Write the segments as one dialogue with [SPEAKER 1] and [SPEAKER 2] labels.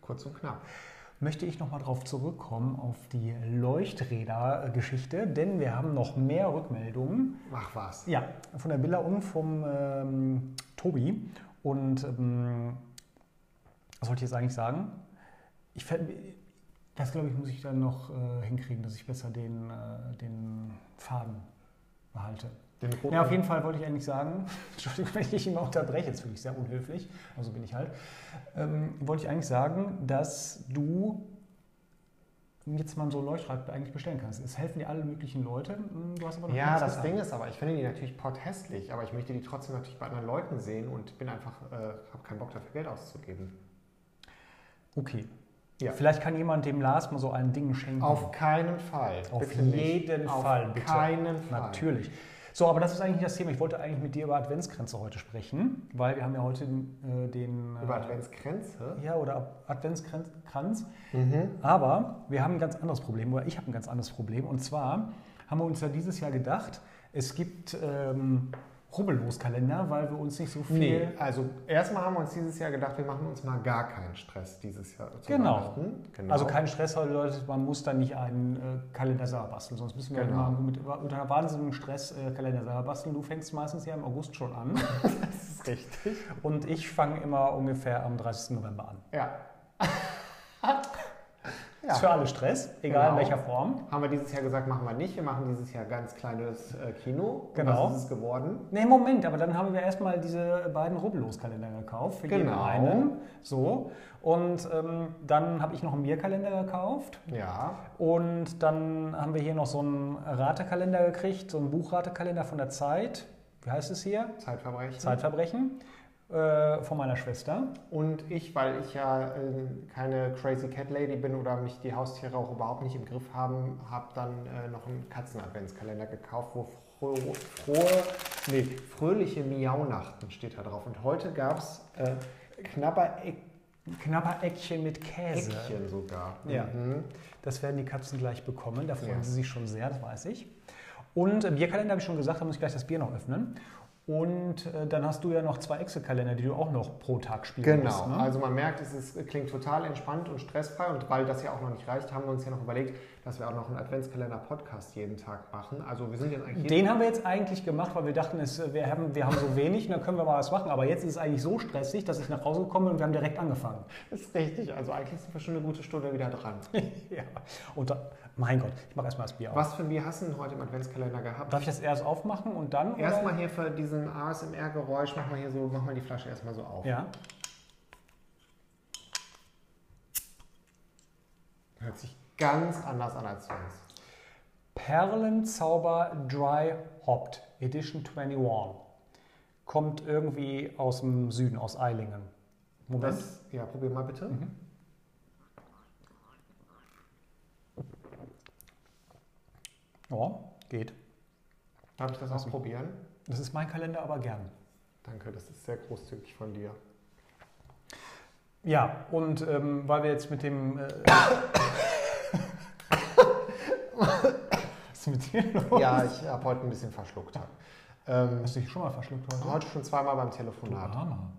[SPEAKER 1] Kurz und knapp.
[SPEAKER 2] möchte ich nochmal darauf zurückkommen, auf die Leuchträder-Geschichte, denn wir haben noch mehr Rückmeldungen.
[SPEAKER 1] Mach was.
[SPEAKER 2] Ja, von der Billa und vom ähm, Tobi. Und ähm, was wollte ich jetzt eigentlich sagen? Ich das glaube ich, muss ich dann noch äh, hinkriegen, dass ich besser den, äh, den Faden behalte. Ja, auf jeden Fall wollte ich eigentlich sagen, Entschuldigung, wenn ich immer unterbreche, jetzt finde ich sehr unhöflich, also bin ich halt, ähm, wollte ich eigentlich sagen, dass du jetzt mal so ein Leuchtrad eigentlich bestellen kannst. Es helfen dir alle möglichen Leute, hm, du hast aber noch
[SPEAKER 1] Ja, das
[SPEAKER 2] gesagt.
[SPEAKER 1] Ding ist aber, ich finde die natürlich potthässlich, aber ich möchte die trotzdem natürlich bei anderen Leuten sehen und bin einfach, äh, habe keinen Bock dafür Geld auszugeben.
[SPEAKER 2] Okay.
[SPEAKER 1] Ja.
[SPEAKER 2] Vielleicht kann jemand dem Lars mal so ein Ding schenken.
[SPEAKER 1] Auf keinen Fall.
[SPEAKER 2] Auf
[SPEAKER 1] Bitte nicht.
[SPEAKER 2] jeden
[SPEAKER 1] Auf
[SPEAKER 2] Fall, bitte.
[SPEAKER 1] keinen Fall.
[SPEAKER 2] Natürlich. So, aber das ist eigentlich das Thema. Ich wollte eigentlich mit dir über Adventsgrenze heute sprechen, weil wir haben ja heute äh, den...
[SPEAKER 1] Über
[SPEAKER 2] äh,
[SPEAKER 1] Adventsgrenze?
[SPEAKER 2] Ja, oder Adventskranz.
[SPEAKER 1] Mhm.
[SPEAKER 2] Aber wir haben ein ganz anderes Problem, oder ich habe ein ganz anderes Problem. Und zwar haben wir uns ja dieses Jahr gedacht, es gibt ähm, Rubbellos-Kalender, weil wir uns nicht so viel...
[SPEAKER 1] Nee, also erstmal haben wir uns dieses Jahr gedacht, wir machen uns mal gar keinen Stress dieses Jahr. zu
[SPEAKER 2] Genau.
[SPEAKER 1] Genau.
[SPEAKER 2] Also kein Stress, Leute, man muss dann nicht einen äh, Kalender selber basteln, sonst müssen wir
[SPEAKER 1] Genau.
[SPEAKER 2] immer mit, unter einer wahnsinnigen Stress äh, Kalender selber basteln. Du fängst meistens ja im August schon an
[SPEAKER 1] Das ist richtig.
[SPEAKER 2] und ich fange immer ungefähr am 30. November an.
[SPEAKER 1] Ja.
[SPEAKER 2] Ist für alle Stress, egal in
[SPEAKER 1] Genau.
[SPEAKER 2] welcher Form.
[SPEAKER 1] Haben wir dieses Jahr gesagt, machen wir nicht. Wir machen dieses Jahr ganz kleines äh, Kino.
[SPEAKER 2] Genau.
[SPEAKER 1] Was ist es geworden?
[SPEAKER 2] Nee, Moment, aber dann haben wir erstmal diese beiden Rubbellos-Kalender gekauft, für jeden
[SPEAKER 1] Genau.
[SPEAKER 2] einen. So. Und ähm, dann habe ich noch einen Bierkalender gekauft.
[SPEAKER 1] Ja.
[SPEAKER 2] Und dann haben wir hier noch so einen Ratekalender gekriegt, so einen Buchratekalender von der Zeit. Wie heißt es hier?
[SPEAKER 1] Zeitverbrechen.
[SPEAKER 2] Zeitverbrechen. Äh, von meiner Schwester.
[SPEAKER 1] Und ich, weil ich ja äh, keine Crazy Cat Lady bin oder mich die Haustiere auch überhaupt nicht im Griff haben, habe dann äh, noch einen Katzen-Adventskalender gekauft, wo frohe, frohe nee, fröhliche Miaunachten steht da drauf. Und heute gab es äh, knapper Eck
[SPEAKER 2] Knapper Eckchen mit Käse.
[SPEAKER 1] Eckchen sogar.
[SPEAKER 2] Ja.
[SPEAKER 1] Mhm.
[SPEAKER 2] Das werden die Katzen gleich bekommen. Da freuen
[SPEAKER 1] Ja.
[SPEAKER 2] sie sich schon sehr, das weiß ich. Und Bierkalender habe ich schon gesagt, da muss ich gleich das Bier noch öffnen. Und äh, dann hast du ja noch zwei Excel-Kalender, die du auch noch pro Tag spielen
[SPEAKER 1] Genau,
[SPEAKER 2] musst. Ne?
[SPEAKER 1] also man merkt, es ist, klingt total entspannt und stressfrei und weil das ja auch noch nicht reicht, haben wir uns ja noch überlegt, dass wir auch noch einen Adventskalender-Podcast jeden Tag machen. Also wir sind jetzt eigentlich
[SPEAKER 2] Den haben wir jetzt eigentlich gemacht, weil wir dachten, es, wir, haben, wir haben so wenig und dann können wir mal was machen. Aber jetzt ist es eigentlich so stressig, dass ich nach Hause komme und wir haben direkt angefangen.
[SPEAKER 1] Das ist richtig, also eigentlich sind wir schon eine gute Stunde wieder dran.
[SPEAKER 2] ja. Und da, mein Gott, ich mache erstmal das Bier auf.
[SPEAKER 1] Was für ein Bier hast du denn heute im Adventskalender gehabt?
[SPEAKER 2] Darf ich das erst aufmachen und dann?
[SPEAKER 1] Erstmal hier für diesen ASMR-Geräusch, mach mal hier so, mach mal die Flasche erstmal so auf.
[SPEAKER 2] Ja.
[SPEAKER 1] Hört sich ganz anders an als sonst.
[SPEAKER 2] Perlenzauber Dry Hopped Edition 21. Kommt irgendwie aus dem Süden, aus Eilingen. Moment.
[SPEAKER 1] Das, ja, probier mal bitte.
[SPEAKER 2] Mhm. Ja, geht.
[SPEAKER 1] Darf ich das ausprobieren?
[SPEAKER 2] Das ist mein Kalender, aber gern.
[SPEAKER 1] Danke, das ist sehr großzügig von dir.
[SPEAKER 2] Ja, und ähm, weil wir jetzt mit dem. Äh, Was ist mit dir los?
[SPEAKER 1] Ja, ich habe heute ein bisschen verschluckt. Ähm,
[SPEAKER 2] Hast du dich schon mal verschluckt heute?
[SPEAKER 1] heute schon zweimal beim
[SPEAKER 2] Du
[SPEAKER 1] Telefonat.
[SPEAKER 2] Armer.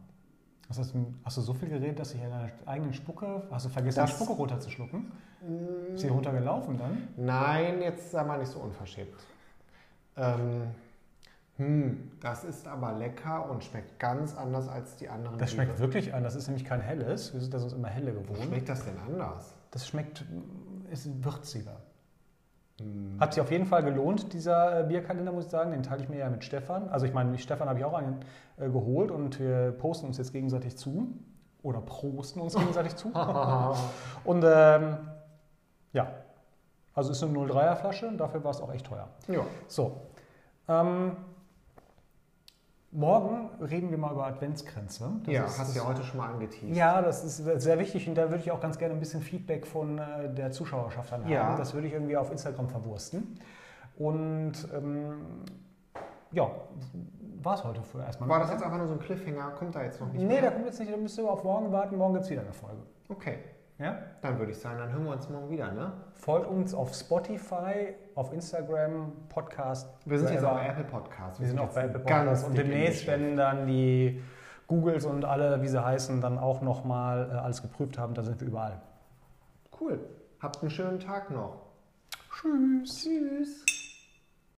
[SPEAKER 2] Hast, du- hast du so viel geredet, dass ich in deiner eigenen Spucke. Hast du vergessen,
[SPEAKER 1] Das-
[SPEAKER 2] die Spucke runterzuschlucken?
[SPEAKER 1] Mm,
[SPEAKER 2] Ist sie runtergelaufen dann?
[SPEAKER 1] Nein, jetzt sei mal nicht so unverschämt. Ähm, hm, das ist aber lecker und schmeckt ganz anders als die anderen.
[SPEAKER 2] Das schmeckt
[SPEAKER 1] Biere.
[SPEAKER 2] wirklich an. Das ist nämlich kein helles. Wir sind da sonst immer helle
[SPEAKER 1] Wo
[SPEAKER 2] gewohnt.
[SPEAKER 1] schmeckt das denn anders?
[SPEAKER 2] Das schmeckt, ist würziger.
[SPEAKER 1] Hm.
[SPEAKER 2] Hat sich auf jeden Fall gelohnt, dieser äh, Bierkalender, muss ich sagen. Den teile ich mir ja mit Stefan. Also ich meine, mit Stefan habe ich auch einen äh, geholt und wir posten uns jetzt gegenseitig zu. Oder prosten uns gegenseitig zu. Und ähm, ja, also ist eine 03er Flasche und dafür war es auch echt teuer.
[SPEAKER 1] ja.
[SPEAKER 2] So, ähm, morgen reden wir mal über Adventsgrenze. Das
[SPEAKER 1] ja,
[SPEAKER 2] ist-
[SPEAKER 1] hast du ja heute schon mal angeteased.
[SPEAKER 2] Ja, das ist sehr wichtig und da würde ich auch ganz gerne ein bisschen Feedback von äh, der Zuschauerschaft dann
[SPEAKER 1] Ja.
[SPEAKER 2] haben. Das würde ich irgendwie auf Instagram verwursten. Und ähm, ja, war es heute für erstmal.
[SPEAKER 1] War das jetzt einfach nur so ein Cliffhanger? Kommt da jetzt noch nicht
[SPEAKER 2] Nee, da
[SPEAKER 1] mehr?
[SPEAKER 2] kommt jetzt nicht, da müsst ihr auf morgen warten. Morgen gibt es wieder eine Folge.
[SPEAKER 1] Okay,
[SPEAKER 2] Ja?
[SPEAKER 1] dann würde ich sagen, dann hören wir uns morgen wieder, ne?
[SPEAKER 2] Folgt uns auf Spotify, auf Instagram, Podcast.
[SPEAKER 1] Wir sind jetzt auch bei Apple Podcasts.
[SPEAKER 2] Wir sind auch bei Apple Podcasts und demnächst, wenn dann die Googles und alle, wie sie heißen, dann auch nochmal äh, alles geprüft haben. Da sind wir überall.
[SPEAKER 1] Cool. Habt einen schönen Tag noch.
[SPEAKER 2] Tschüss.
[SPEAKER 1] Tschüss.